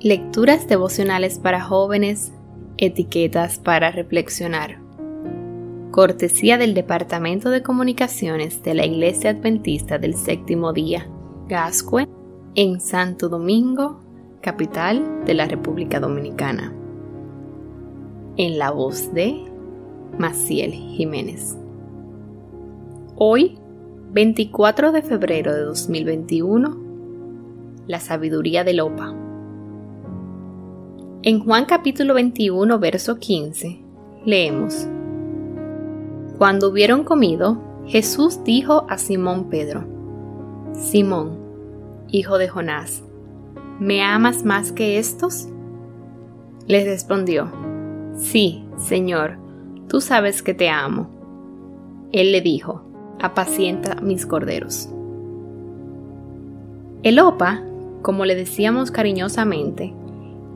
Lecturas devocionales para jóvenes, etiquetas para reflexionar. Cortesía del Departamento de Comunicaciones de la Iglesia Adventista del Séptimo Día, Gascue, en Santo Domingo, capital de la República Dominicana. En la voz de Maciel Jiménez. Hoy, 24 de febrero de 2021, la sabiduría del OPA. En Juan capítulo 21, verso 15, leemos, Cuando hubieron comido, Jesús dijo a Simón Pedro, Simón, hijo de Jonás, ¿me amas más que estos? Les respondió, Sí, Señor, tú sabes que te amo. Él le dijo, apacienta mis corderos. El opa, como le decíamos cariñosamente,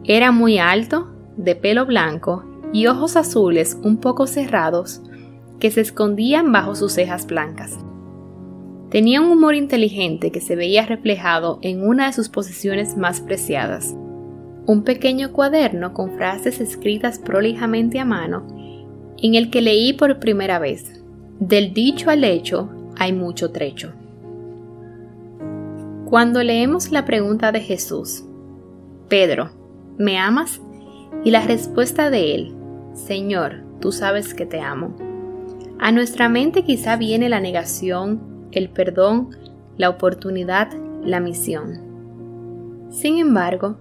era muy alto, de pelo blanco y ojos azules un poco cerrados que se escondían bajo sus cejas blancas. Tenía un humor inteligente que se veía reflejado en una de sus posiciones más preciadas, un pequeño cuaderno con frases escritas prolijamente a mano, en el que leí por primera vez, del dicho al hecho hay mucho trecho. Cuando leemos la pregunta de Jesús, Pedro, ¿me amas? Y la respuesta de él, Señor, tú sabes que te amo. A nuestra mente quizá viene la negación, el perdón, la oportunidad, la misión. Sin embargo,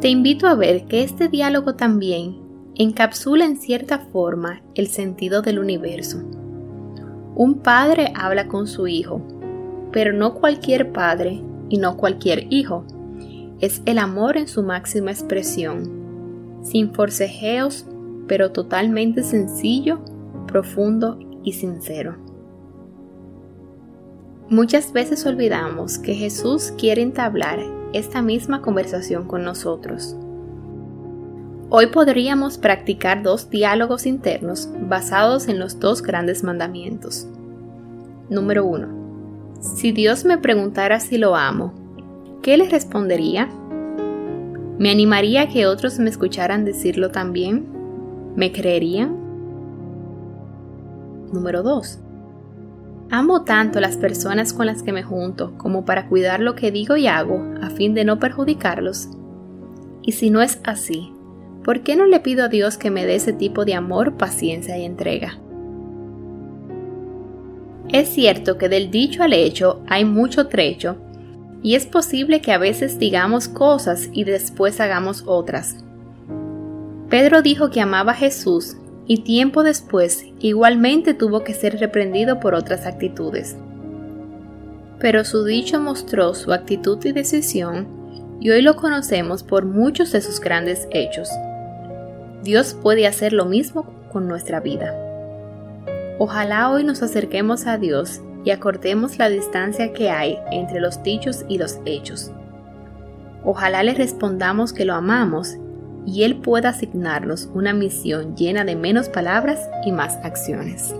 te invito a ver que este diálogo también encapsula en cierta forma el sentido del universo. Un padre habla con su hijo, pero no cualquier padre y no cualquier hijo es el amor en su máxima expresión, sin forcejeos, pero totalmente sencillo, profundo y sincero. Muchas veces olvidamos que Jesús quiere entablar esta misma conversación con nosotros. Hoy podríamos practicar dos diálogos internos basados en los dos grandes mandamientos. Número 1. Si Dios me preguntara si lo amo, ¿qué le respondería? ¿Me animaría a que otros me escucharan decirlo también? ¿Me creerían? Número 2. Amo tanto las personas con las que me junto como para cuidar lo que digo y hago a fin de no perjudicarlos. Y si no es así, ¿por qué no le pido a Dios que me dé ese tipo de amor, paciencia y entrega? Es cierto que del dicho al hecho hay mucho trecho y es posible que a veces digamos cosas y después hagamos otras. Pedro dijo que amaba a Jesús y tiempo después igualmente tuvo que ser reprendido por otras actitudes. Pero su dicho mostró su actitud y decisión y hoy lo conocemos por muchos de sus grandes hechos. Dios puede hacer lo mismo con nuestra vida. Ojalá hoy nos acerquemos a Dios y acortemos la distancia que hay entre los dichos y los hechos. Ojalá le respondamos que lo amamos y Él pueda asignarnos una misión llena de menos palabras y más acciones.